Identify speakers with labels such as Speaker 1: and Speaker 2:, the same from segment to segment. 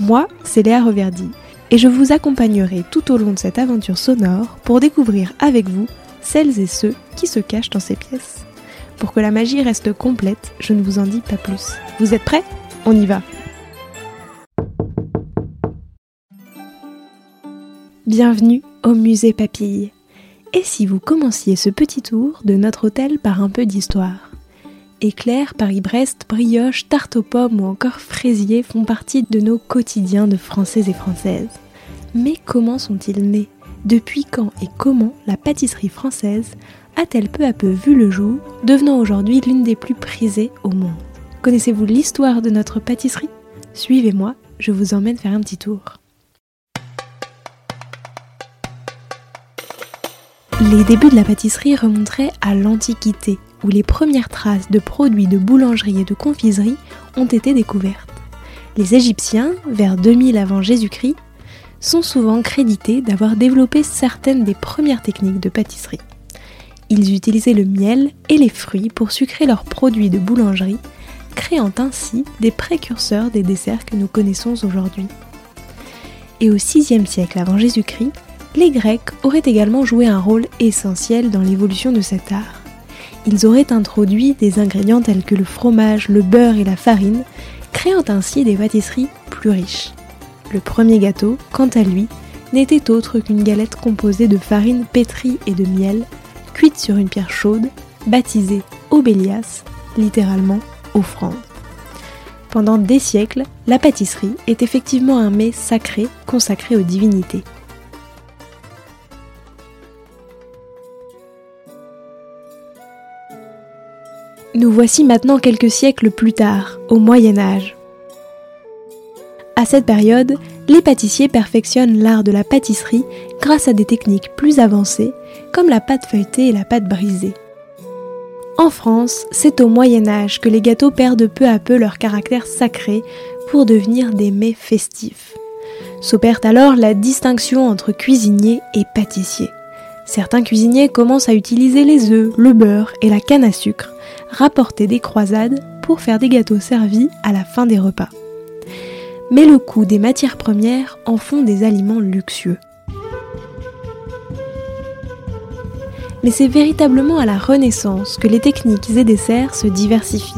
Speaker 1: Moi, c'est Léa Reverdy, et je vous accompagnerai tout au long de cette aventure sonore pour découvrir avec vous celles et ceux qui se cachent dans ces pièces. Pour que la magie reste complète, je ne vous en dis pas plus. Vous êtes prêts? On y va Bienvenue au musée Papille. Et si vous commenciez ce petit tour de notre hôtel par un peu d'histoire? Éclairs, Paris-Brest, brioche, tarte aux pommes ou encore fraisiers font partie de nos quotidiens de Français et Françaises. Mais comment sont-ils nés? Depuis quand et comment la pâtisserie française a-t-elle peu à peu vu le jour, devenant aujourd'hui l'une des plus prisées au monde? Connaissez-vous l'histoire de notre pâtisserie? Suivez-moi, je vous emmène faire un petit tour. Les débuts de la pâtisserie remonteraient à l'Antiquité, où les premières traces de produits de boulangerie et de confiserie ont été découvertes. Les Égyptiens, vers 2000 avant Jésus-Christ, sont souvent crédités d'avoir développé certaines des premières techniques de pâtisserie. Ils utilisaient le miel et les fruits pour sucrer leurs produits de boulangerie, créant ainsi des précurseurs des desserts que nous connaissons aujourd'hui. Et au VIe siècle avant Jésus-Christ, les Grecs auraient également joué un rôle essentiel dans l'évolution de cet art ils auraient introduit des ingrédients tels que le fromage, le beurre et la farine, créant ainsi des pâtisseries plus riches. Le premier gâteau, quant à lui, n'était autre qu'une galette composée de farine pétrie et de miel, cuite sur une pierre chaude, baptisée Obélias, littéralement offrande. Pendant des siècles, la pâtisserie est effectivement un mets sacré consacré aux divinités. Nous voici maintenant quelques siècles plus tard, au Moyen Âge. À cette période, les pâtissiers perfectionnent l'art de la pâtisserie grâce à des techniques plus avancées, comme la pâte feuilletée et la pâte brisée. En France, c'est au Moyen Âge que les gâteaux perdent peu à peu leur caractère sacré pour devenir des mets festifs. S'opère alors la distinction entre cuisinier et pâtissier. Certains cuisiniers commencent à utiliser les œufs, le beurre et la canne à sucre, rapportés des croisades pour faire des gâteaux servis à la fin des repas. Mais le coût des matières premières en font des aliments luxueux. Mais c'est véritablement à la Renaissance que les techniques et desserts se diversifient.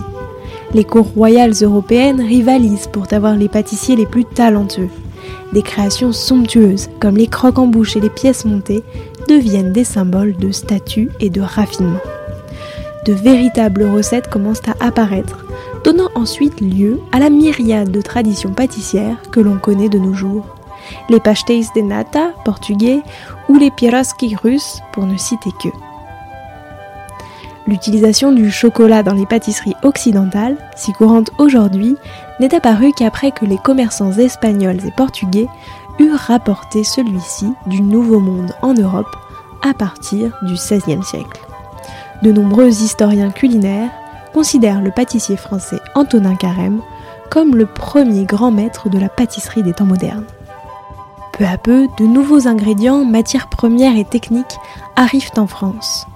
Speaker 1: Les cours royales européennes rivalisent pour avoir les pâtissiers les plus talentueux. Des créations somptueuses, comme les croques en bouche et les pièces montées, deviennent des symboles de statut et de raffinement. De véritables recettes commencent à apparaître, donnant ensuite lieu à la myriade de traditions pâtissières que l'on connaît de nos jours. Les pastéis de nata portugais ou les pieroski russes pour ne citer que. L'utilisation du chocolat dans les pâtisseries occidentales, si courante aujourd'hui, n'est apparue qu'après que les commerçants espagnols et portugais eurent rapporté celui-ci du Nouveau Monde en Europe à partir du XVIe siècle. De nombreux historiens culinaires considèrent le pâtissier français Antonin Carême comme le premier grand maître de la pâtisserie des temps modernes. Peu à peu, de nouveaux ingrédients, matières premières et techniques arrivent en France.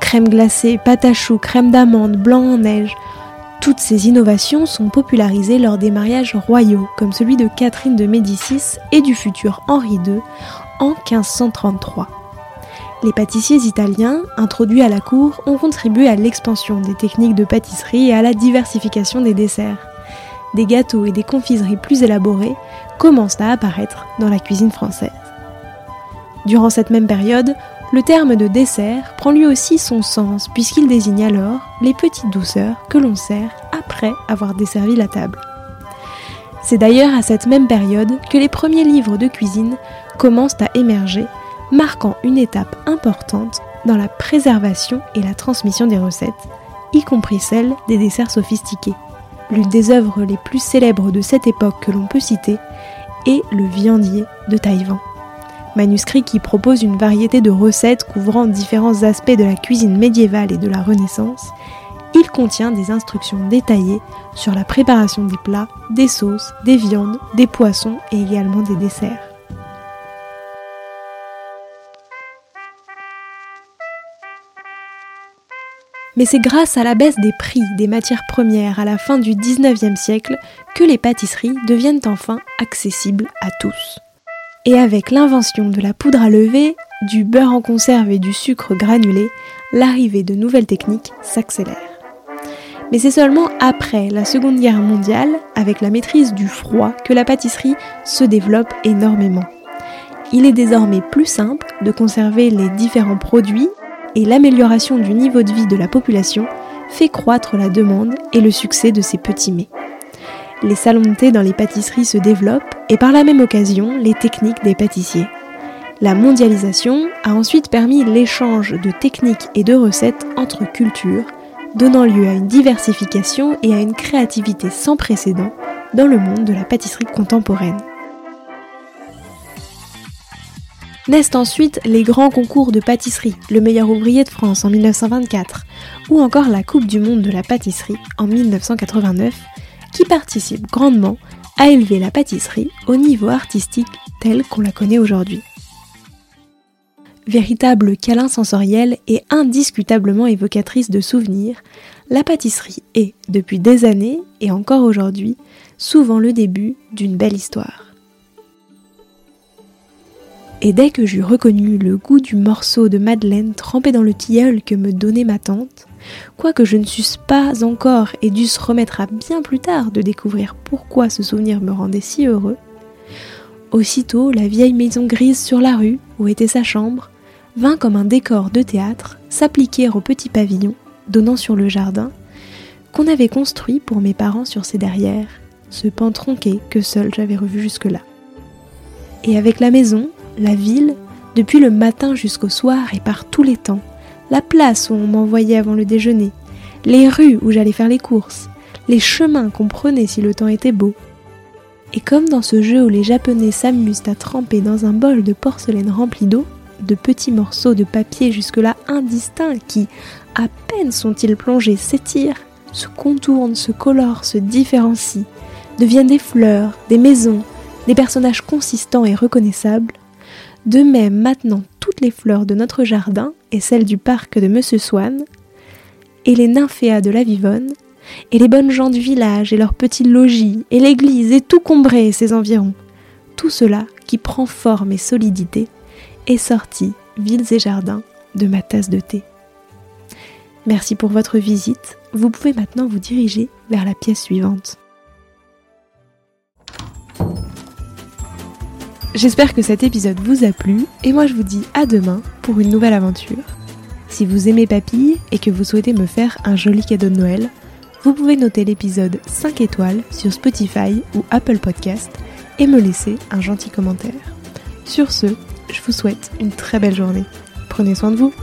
Speaker 1: Crème glacée, pâte à choux, crème d'amande, blanc en neige, toutes ces innovations sont popularisées lors des mariages royaux, comme celui de Catherine de Médicis et du futur Henri II en 1533. Les pâtissiers italiens, introduits à la cour, ont contribué à l'expansion des techniques de pâtisserie et à la diversification des desserts. Des gâteaux et des confiseries plus élaborés commencent à apparaître dans la cuisine française. Durant cette même période, le terme de dessert prend lui aussi son sens puisqu'il désigne alors les petites douceurs que l'on sert après avoir desservi la table. C'est d'ailleurs à cette même période que les premiers livres de cuisine commencent à émerger, marquant une étape importante dans la préservation et la transmission des recettes, y compris celle des desserts sophistiqués. L'une des œuvres les plus célèbres de cette époque que l'on peut citer et Le viandier de Taïwan. Manuscrit qui propose une variété de recettes couvrant différents aspects de la cuisine médiévale et de la Renaissance, il contient des instructions détaillées sur la préparation des plats, des sauces, des viandes, des poissons et également des desserts. Mais c'est grâce à la baisse des prix des matières premières à la fin du 19e siècle que les pâtisseries deviennent enfin accessibles à tous. Et avec l'invention de la poudre à lever, du beurre en conserve et du sucre granulé, l'arrivée de nouvelles techniques s'accélère. Mais c'est seulement après la Seconde Guerre mondiale, avec la maîtrise du froid, que la pâtisserie se développe énormément. Il est désormais plus simple de conserver les différents produits et l'amélioration du niveau de vie de la population fait croître la demande et le succès de ces petits mets. Les salons de thé dans les pâtisseries se développent et par la même occasion les techniques des pâtissiers. La mondialisation a ensuite permis l'échange de techniques et de recettes entre cultures, donnant lieu à une diversification et à une créativité sans précédent dans le monde de la pâtisserie contemporaine. Naissent ensuite les grands concours de pâtisserie, le meilleur ouvrier de France en 1924, ou encore la Coupe du Monde de la pâtisserie en 1989, qui participent grandement à élever la pâtisserie au niveau artistique tel qu'on la connaît aujourd'hui. Véritable câlin sensoriel et indiscutablement évocatrice de souvenirs, la pâtisserie est, depuis des années et encore aujourd'hui, souvent le début d'une belle histoire. Et dès que j'eus reconnu le goût du morceau de madeleine trempé dans le tilleul que me donnait ma tante, quoique je ne susse pas encore et dusse remettre à bien plus tard de découvrir pourquoi ce souvenir me rendait si heureux, aussitôt la vieille maison grise sur la rue, où était sa chambre, vint comme un décor de théâtre s'appliquer au petit pavillon donnant sur le jardin qu'on avait construit pour mes parents sur ses derrières, ce pan tronqué que seul j'avais revu jusque-là. Et avec la maison, la ville, depuis le matin jusqu'au soir et par tous les temps, la place où on m'envoyait avant le déjeuner, les rues où j'allais faire les courses, les chemins qu'on prenait si le temps était beau. Et comme dans ce jeu où les Japonais s'amusent à tremper dans un bol de porcelaine rempli d'eau, de petits morceaux de papier jusque-là indistincts qui, à peine sont-ils plongés, s'étirent, se contournent, se colorent, se différencient, deviennent des fleurs, des maisons, des personnages consistants et reconnaissables, de même, maintenant, toutes les fleurs de notre jardin et celles du parc de Monsieur Swann, et les nymphéas de la Vivonne, et les bonnes gens du village et leurs petits logis, et l'église et tout Combray et ses environs, tout cela qui prend forme et solidité est sorti, villes et jardins, de ma tasse de thé. Merci pour votre visite. Vous pouvez maintenant vous diriger vers la pièce suivante. J'espère que cet épisode vous a plu et moi je vous dis à demain pour une nouvelle aventure. Si vous aimez Papille et que vous souhaitez me faire un joli cadeau de Noël, vous pouvez noter l'épisode 5 étoiles sur Spotify ou Apple Podcast et me laisser un gentil commentaire. Sur ce, je vous souhaite une très belle journée. Prenez soin de vous.